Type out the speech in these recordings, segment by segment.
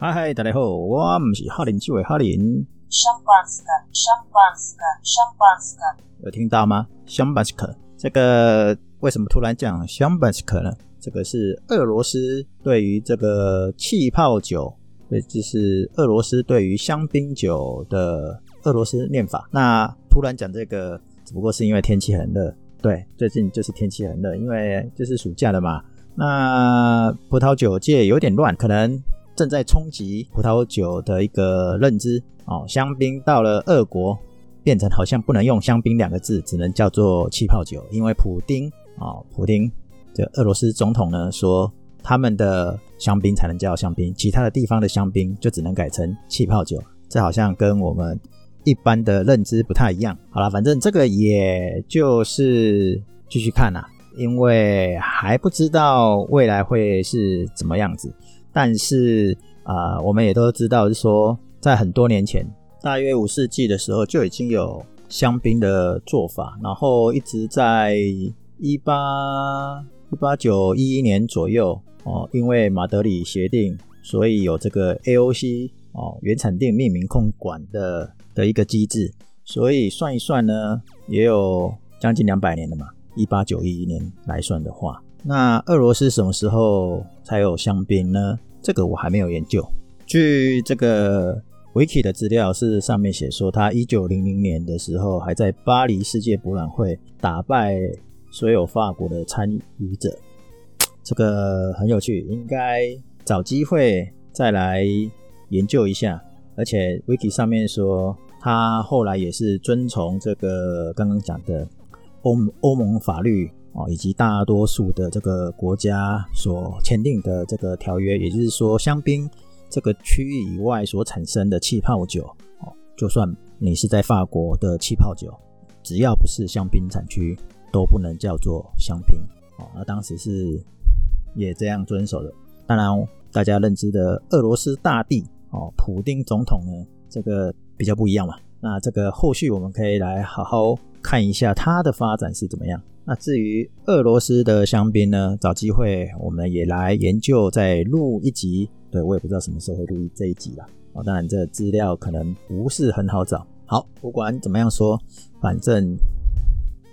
嗨嗨，大家好，我唔是哈林，这位哈林。香巴斯克，香巴斯克，香巴斯克，有听到吗？香巴斯克，这个为什么突然讲香巴斯克呢？这个是俄罗斯对于这个气泡酒，也就是俄罗斯对于香槟酒的俄罗斯念法。那突然讲这个，只不过是因为天气很热。对，最近就是天气很热，因为就是暑假了嘛。那葡萄酒界有点乱，可能正在冲击葡萄酒的一个认知哦。香槟到了俄国，变成好像不能用香槟两个字，只能叫做气泡酒，因为普丁哦，普丁这俄罗斯总统呢说，他们的香槟才能叫香槟，其他的地方的香槟就只能改成气泡酒。这好像跟我们一般的认知不太一样。好了，反正这个也就是继续看啦。因为还不知道未来会是怎么样子，但是啊、我们也都知道，是说在很多年前，大约五世纪的时候就已经有香槟的做法，然后一直在一八一八九一一年左右哦，因为马德里协定，所以有这个 AOC 哦原产地命名控管的的一个机制，所以算一算呢，也有将近两百年了嘛。一八九一年来算的话，那俄罗斯什么时候才有香槟呢？这个我还没有研究。据这个 Wiki 的资料是上面写说，他一九零零年的时候还在巴黎世界博览会打败所有法国的参与者，这个很有趣，应该找机会再来研究一下。而且 Wiki 上面说，他后来也是遵从这个刚刚讲的。欧欧盟法律啊，以及大多数的这个国家所签订的这个条约，也就是说，香槟这个区域以外所产生的气泡酒，哦，就算你是在法国的气泡酒，只要不是香槟产区，都不能叫做香槟。哦，那当时是也这样遵守的。当然，大家认知的俄罗斯大帝哦，普丁总统呢，这个比较不一样嘛。那这个后续我们可以来好好。看一下它的发展是怎么样。那至于俄罗斯的香槟呢，找机会我们也来研究，再录一集。对，我也不知道什么时候会录这一集啦。哦，当然这资料可能不是很好找。好，不管怎么样说，反正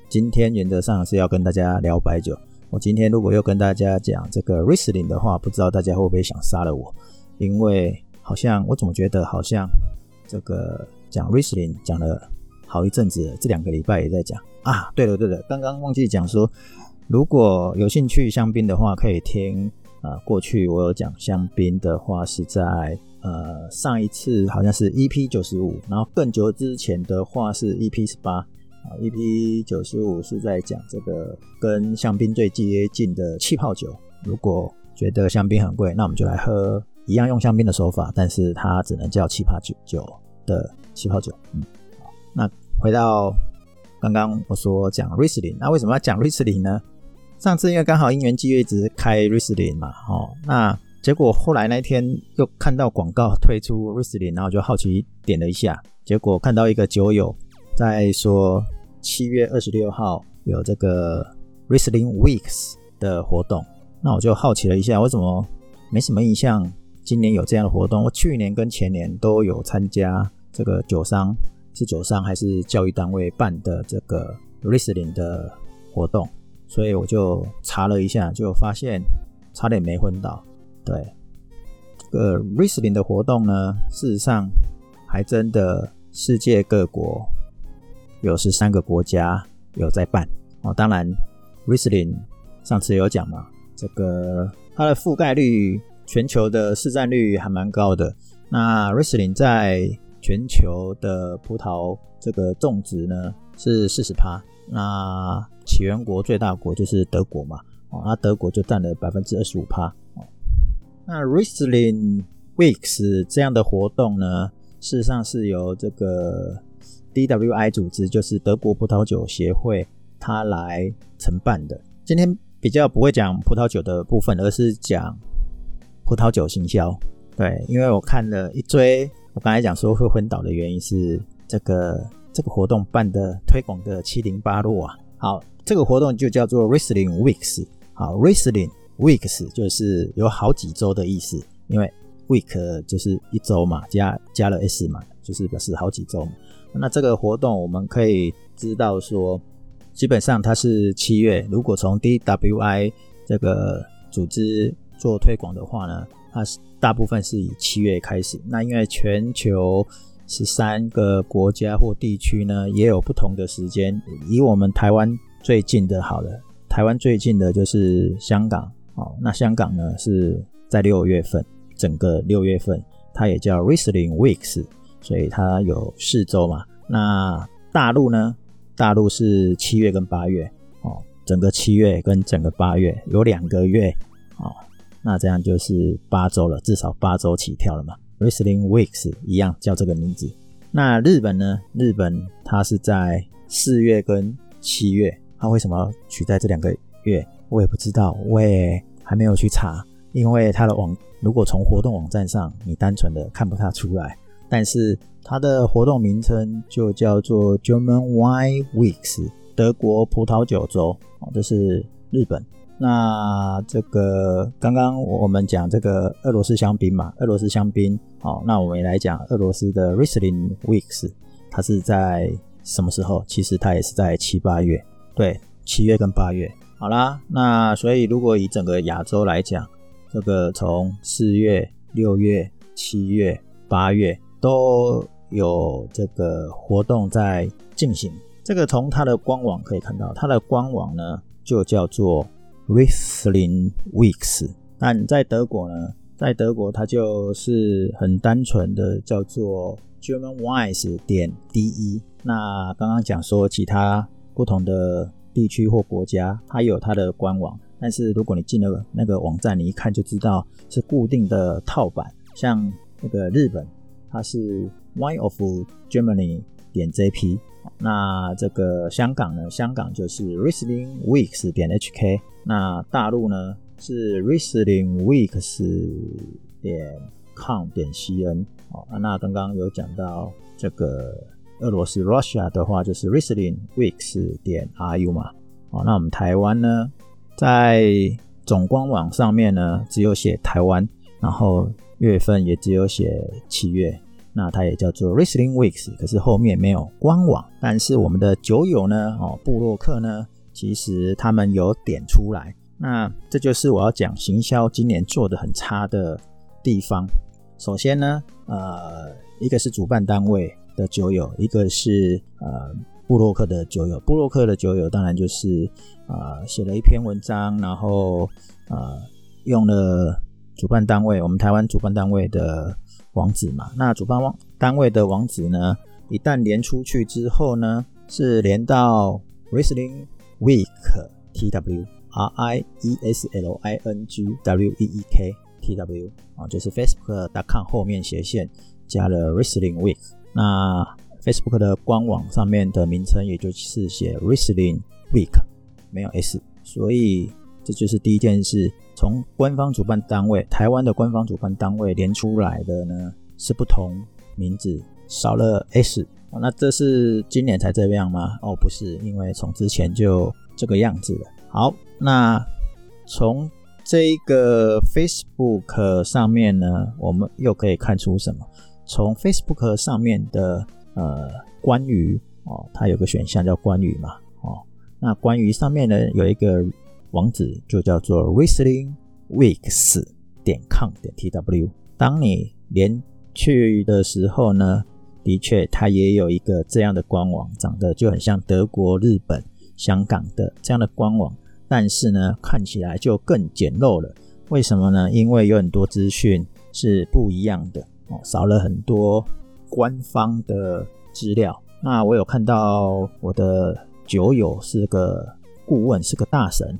今天原则上是要跟大家聊白酒。我今天如果又跟大家讲这个 Riesling 的话，不知道大家会不会想杀了我？因为好像我总觉得好像这个讲 Riesling 讲了。好一阵子，这两个礼拜也在讲啊。对了对了，刚刚忘记讲说，如果有兴趣香槟的话，可以听啊。过去我有讲香槟的话，是在呃上一次好像是 EP 九十五，然后更久之前的话是 EP 十八啊。EP 九十五是在讲这个跟香槟最接近的气泡酒。如果觉得香槟很贵，那我们就来喝一样用香槟的手法，但是它只能叫气泡酒酒的气泡酒。嗯，那。回到刚刚我说讲 Riesling，那为什么要讲 Riesling 呢？上次因为刚好因缘际会一直开 Riesling 嘛，哦，那结果后来那天又看到广告推出 Riesling，然后就好奇点了一下，结果看到一个酒友在说七月二十六号有这个 Riesling Weeks 的活动，那我就好奇了一下，为什么没什么印象今年有这样的活动？我去年跟前年都有参加这个酒商。是酒商还是教育单位办的这个 r i s l i n g 的活动，所以我就查了一下，就发现差点没昏倒。对，这个 r i s l i n g 的活动呢，事实上还真的世界各国有十三个国家有在办哦。当然 r i s l i n g 上次有讲嘛，这个它的覆盖率、全球的市占率还蛮高的。那 r i s l i n g 在全球的葡萄这个种植呢是四十趴，那起源国最大国就是德国嘛，哦，那德国就占了百分之二十五趴。那 Riesling Weeks 这样的活动呢，事实上是由这个 DWI 组织，就是德国葡萄酒协会，它来承办的。今天比较不会讲葡萄酒的部分，而是讲葡萄酒行销。对，因为我看了一堆。我刚才讲说会昏倒的原因是这个这个活动办的推广的七零八落啊。好，这个活动就叫做 Wrestling Weeks。好 Wrestling Weeks 就是有好几周的意思，因为 week 就是一周嘛，加加了 s 嘛，就是表示好几周。那这个活动我们可以知道说，基本上它是七月。如果从 DWI 这个组织做推广的话呢，它是大部分是以七月开始。那因为全球十三个国家或地区呢，也有不同的时间。以我们台湾最近的好了，台湾最近的就是香港。哦，那香港呢是在六月份，整个六月份它也叫 Riesling Weeks。所以它有四周嘛，那大陆呢？大陆是七月跟八月哦，整个七月跟整个八月有两个月哦，那这样就是八周了，至少八周起跳了嘛。Riesling Weeks 一样叫这个名字。那日本呢？日本它是在四月跟七月，它为什么取在这两个月？我也不知道，我也还没有去查，因为它的网如果从活动网站上，你单纯的看不太出来。但是它的活动名称就叫做 German Wine Weeks，德国葡萄酒周哦，这是日本。那这个刚刚我们讲这个俄罗斯香槟嘛，俄罗斯香槟哦，那我们也来讲俄罗斯的 Riesling Weeks，它是在什么时候？其实它也是在七八月，对，七月跟八月。好啦，那所以如果以整个亚洲来讲，这个从四月、六月、七月、八月。都有这个活动在进行。这个从它的官网可以看到，它的官网呢就叫做 Riesling Weeks。但在德国呢，在德国它就是很单纯的叫做 German Wines 点 de。那刚刚讲说其他不同的地区或国家，它有它的官网，但是如果你进了那个网站，你一看就知道是固定的套版，像那个日本。它是 Wine of Germany 点 jp，那这个香港呢？香港就是 Riesling Weeks 点 hk，那大陆呢是 Riesling Weeks 点 com 点 cn。哦，那刚刚有讲到这个俄罗斯 Russia 的话，就是 Riesling Weeks 点 ru 嘛。哦，那我们台湾呢，在总官网上面呢，只有写台湾，然后月份也只有写七月。那它也叫做 Riesling Weeks，可是后面没有官网。但是我们的酒友呢，哦，布洛克呢，其实他们有点出来。那这就是我要讲行销今年做得很差的地方。首先呢，呃，一个是主办单位的酒友，一个是呃布洛克的酒友。布洛克的酒友当然就是呃写了一篇文章，然后呃用了主办单位，我们台湾主办单位的。网址嘛，那主办网单位的网址呢，一旦连出去之后呢，是连到 wrestling Week T W R I E S L I N G W E E K T W 啊，就是 Facebook.com 后面斜线加了 wrestling Week。那 Facebook 的官网上面的名称也就是写 wrestling Week，没有 S，所以这就是第一件事。从官方主办单位，台湾的官方主办单位连出来的呢，是不同名字，少了 S。那这是今年才这样吗？哦，不是，因为从之前就这个样子了。好，那从这个 Facebook 上面呢，我们又可以看出什么？从 Facebook 上面的呃关于哦，它有个选项叫关于嘛，哦，那关于上面呢有一个。网址就叫做 Riesling Weeks 点 com 点 tw。当你连去的时候呢，的确它也有一个这样的官网，长得就很像德国、日本、香港的这样的官网，但是呢，看起来就更简陋了。为什么呢？因为有很多资讯是不一样的哦，少了很多官方的资料。那我有看到我的酒友是个顾问，是个大神。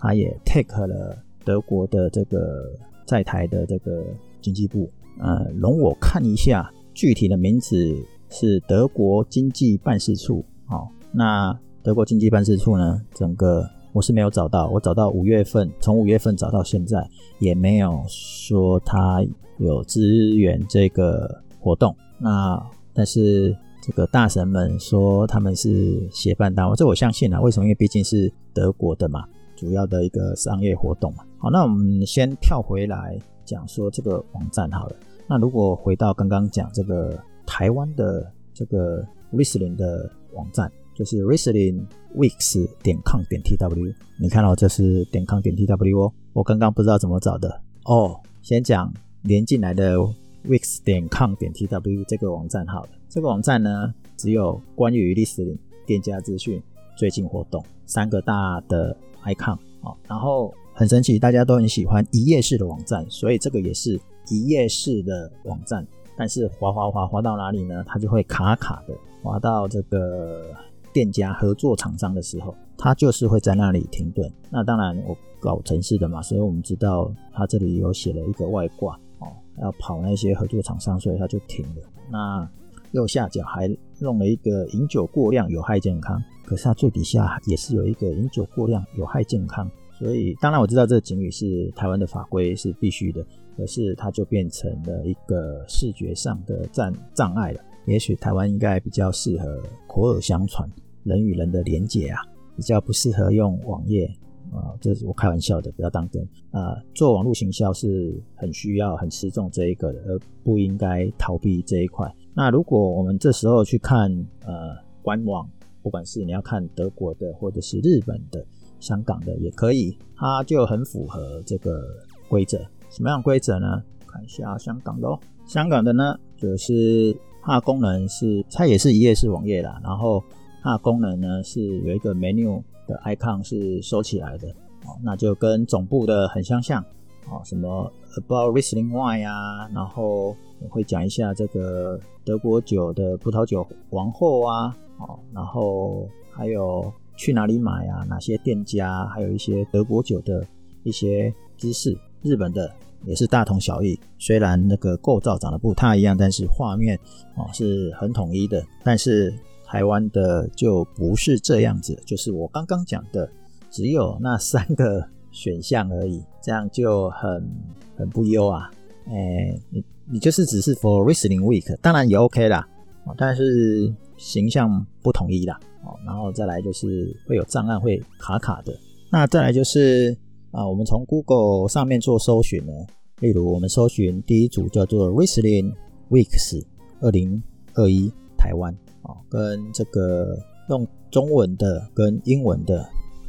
他也 take 了德国的这个在台的这个经济部，呃，容我看一下具体的名字是德国经济办事处。好，那德国经济办事处呢，整个我是没有找到，我找到五月份，从五月份找到现在也没有说他有支援这个活动。那但是这个大神们说他们是协办单位，这我相信啊。为什么？因为毕竟是德国的嘛。主要的一个商业活动嘛，好，那我们先跳回来讲说这个网站好了。那如果回到刚刚讲这个台湾的这个 Riesling 的网站，就是 rieslingweeks 点 com 点 tw，你看到这是点 com 点 tw 哦。我刚刚不知道怎么找的哦。先讲连进来的 weeks 点 com 点 tw 这个网站好了。这个网站呢，只有关于 Riesling 店家资讯、最近活动三个大的 icon 哦。然后很神奇，大家都很喜欢一页式的网站，所以这个也是一页式的网站。但是滑滑滑滑到哪里呢？它就会卡卡的，滑到这个店家合作厂商的时候，它就是会在那里停顿。那当然，我搞城市的嘛，所以我们知道它这里有写了一个外挂哦，要跑那些合作厂商，所以它就停了。那右下角还弄了一个饮酒过量有害健康，可是它最底下也是有一个饮酒过量有害健康。所以当然我知道这个警语是台湾的法规是必须的。可是它就变成了一个视觉上的障障碍了。也许台湾应该比较适合口耳相传、人与人的连结啊，比较不适合用网页啊。这是我开玩笑的，不要当真啊。做网络行销是很需要、很吃重这一个的，而不应该逃避这一块。那如果我们这时候去看呃官网，不管是你要看德国的，或者是日本的、香港的也可以，它就很符合这个规则。什么样规则呢？看一下香港的哦。香港的呢，就是它的功能是，它也是一页式网页啦。然后它的功能呢，是有一个 menu 的 icon 是收起来的哦，那就跟总部的很相像哦。什么 About Riesling Wine 啊，然后会讲一下这个德国酒的葡萄酒王后啊，哦，然后还有去哪里买啊，哪些店家，还有一些德国酒的一些知识。日本的也是大同小异，虽然那个构造长得不太一样，但是画面哦是很统一的。但是台湾的就不是这样子，就是我刚刚讲的，只有那三个选项而已，这样就很很不优啊。哎、你你就是只是 for Riesling Week，当然也 OK 啦，但是形象不统一啦。哦，然后再来就是会有障碍，会卡卡的。那再来就是。啊，我们从 Google 上面做搜寻呢，例如我们搜寻第一组叫做 Riesling Weeks 二零二一台湾啊，跟这个用中文的跟英文的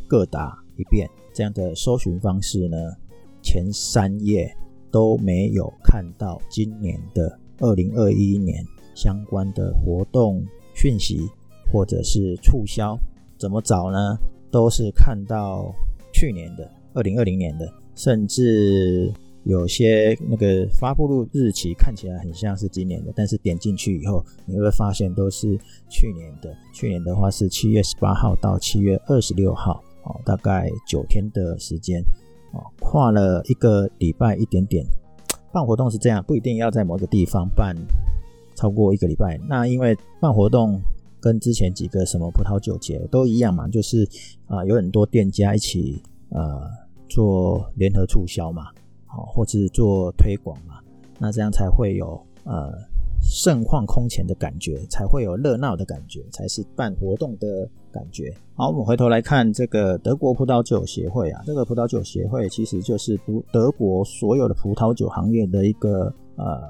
各打一遍这样的搜寻方式呢，前三页都没有看到今年的二零二一年相关的活动讯息或者是促销，怎么找呢？都是看到去年的。二零二零年的，甚至有些那个发布日日期看起来很像是今年的，但是点进去以后，你会发现都是去年的。去年的话是七月十八号到七月二十六号，哦，大概九天的时间，哦，跨了一个礼拜一点点。办活动是这样，不一定要在某个地方办超过一个礼拜。那因为办活动跟之前几个什么葡萄酒节都一样嘛，就是啊、有很多店家一起呃。做联合促销嘛，好，或者是做推广嘛，那这样才会有呃盛况空前的感觉，才会有热闹的感觉，才是办活动的感觉。好，我们回头来看这个德国葡萄酒协会啊，这个葡萄酒协会其实就是德德国所有的葡萄酒行业的一个呃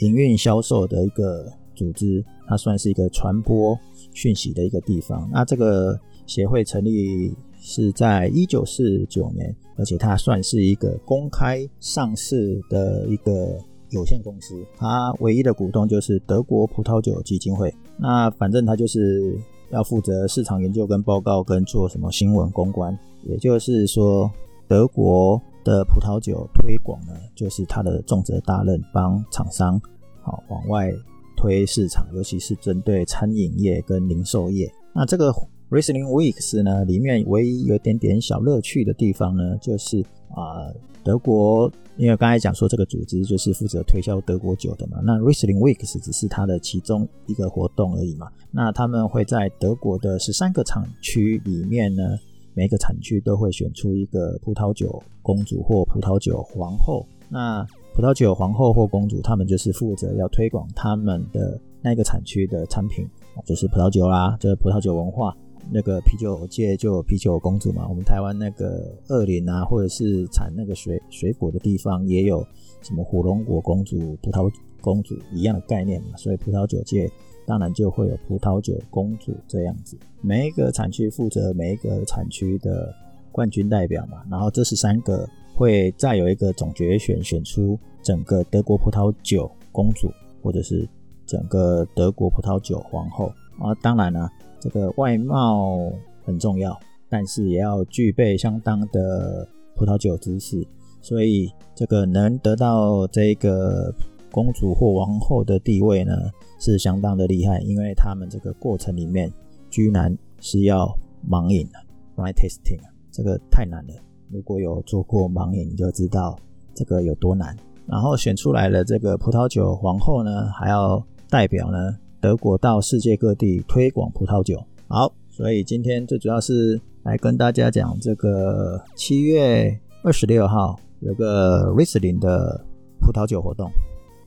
营运销售的一个组织，它算是一个传播讯息的一个地方。那这个协会成立是在一九四九年。而且它算是一个公开上市的一个有限公司，它唯一的股东就是德国葡萄酒基金会。那反正它就是要负责市场研究跟报告，跟做什么新闻公关。也就是说，德国的葡萄酒推广呢，就是它的重责大任，帮厂商好往外推市场，尤其是针对餐饮业跟零售业。那这个。Riesling Weeks 呢，里面唯一有点点小乐趣的地方呢，就是啊、德国，因为刚才讲说这个组织就是负责推销德国酒的嘛，那 Riesling Weeks 只是它的其中一个活动而已嘛。那他们会在德国的十三个厂区里面呢，每个产区都会选出一个葡萄酒公主或葡萄酒皇后。那葡萄酒皇后或公主，他们就是负责要推广他们的那个产区的产品，就是葡萄酒啦，就是葡萄酒文化。那个啤酒界就有啤酒公主嘛，我们台湾那个二林啊，或者是产那个水水果的地方，也有什么火龙果公主、葡萄公主一样的概念嘛，所以葡萄酒界当然就会有葡萄酒公主这样子，每一个产区负责每一个产区的冠军代表嘛，然后这十三个会再有一个总决选，选出整个德国葡萄酒公主，或者是整个德国葡萄酒皇后啊，当然了。这个外貌很重要，但是也要具备相当的葡萄酒知识，所以这个能得到这个公主或王后的地位呢，是相当的厉害，因为他们这个过程里面居然是要盲饮的，blind tasting，这个太难了。如果有做过盲饮，你就知道这个有多难。然后选出来了这个葡萄酒皇后呢，还要代表呢。德国到世界各地推广葡萄酒，好，所以今天最主要是来跟大家讲这个七月二十六号有个 Riesling 的葡萄酒活动。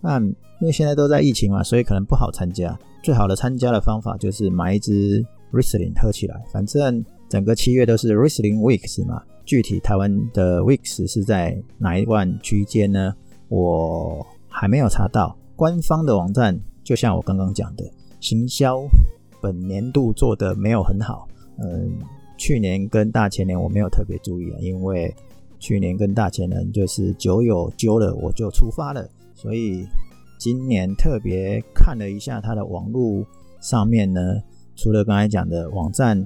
那因为现在都在疫情嘛，所以可能不好参加。最好的参加的方法就是买一支 Riesling 喝起来。反正整个七月都是 Riesling Weeks 嘛，具体台湾的 Weeks 是在哪一段区间呢？我还没有查到官方的网站。就像我刚刚讲的，行销本年度做的没有很好。嗯，去年跟大前年我没有特别注意啊，因为去年跟大前年就是酒友揪了我就出发了，所以今年特别看了一下它的网络上面呢，除了刚才讲的网站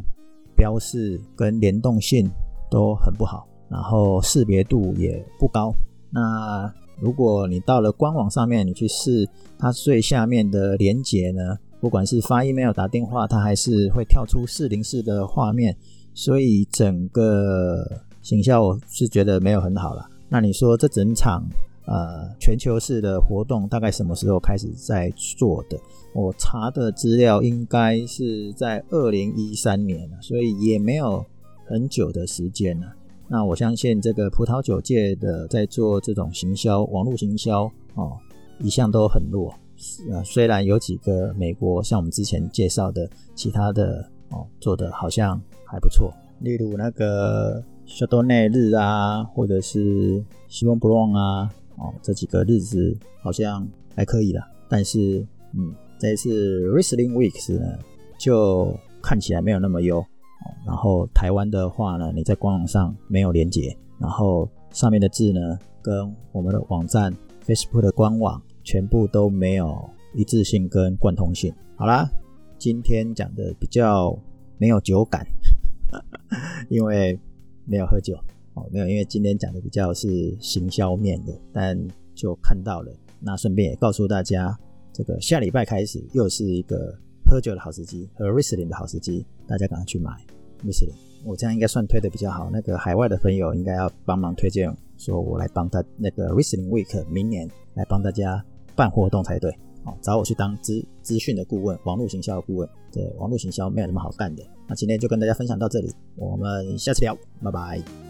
标示跟联动性都很不好，然后识别度也不高。那如果你到了官网上面，你去试它最下面的连接呢，不管是发 email、打电话，它还是会跳出四零四的画面，所以整个形象我是觉得没有很好了。那你说这整场呃全球式的活动大概什么时候开始在做的？我查的资料应该是在二零一三年，所以也没有很久的时间了。那我相信这个葡萄酒界的在做这种行销、网络行销哦，一向都很弱。呃，虽然有几个美国像我们之前介绍的其他的哦，做的好像还不错，例如那个夏多内日啊，或者是西蒙布朗啊，哦，这几个日子好像还可以啦。但是，嗯，这一次 Wrestling Weeks 呢，就看起来没有那么优。哦然后台湾的话呢，你在官网上没有连接，然后上面的字呢，跟我们的网站 Facebook 的官网全部都没有一致性跟贯通性。好啦，今天讲的比较没有酒感，因为没有喝酒哦，没有，因为今天讲的比较是行销面的，但就看到了。那顺便也告诉大家，这个下礼拜开始又是一个。喝酒的好时机，喝 Riesling 的好时机，大家赶快去买 Riesling。我这样应该算推的比较好。那个海外的朋友应该要帮忙推荐，说我来帮他那个 Riesling Week 明年来帮大家办活动才对。哦，找我去当资资讯的顾问，网络行销的顾问。对，网络行销没有那么好干的。那今天就跟大家分享到这里，我们下次聊，拜拜。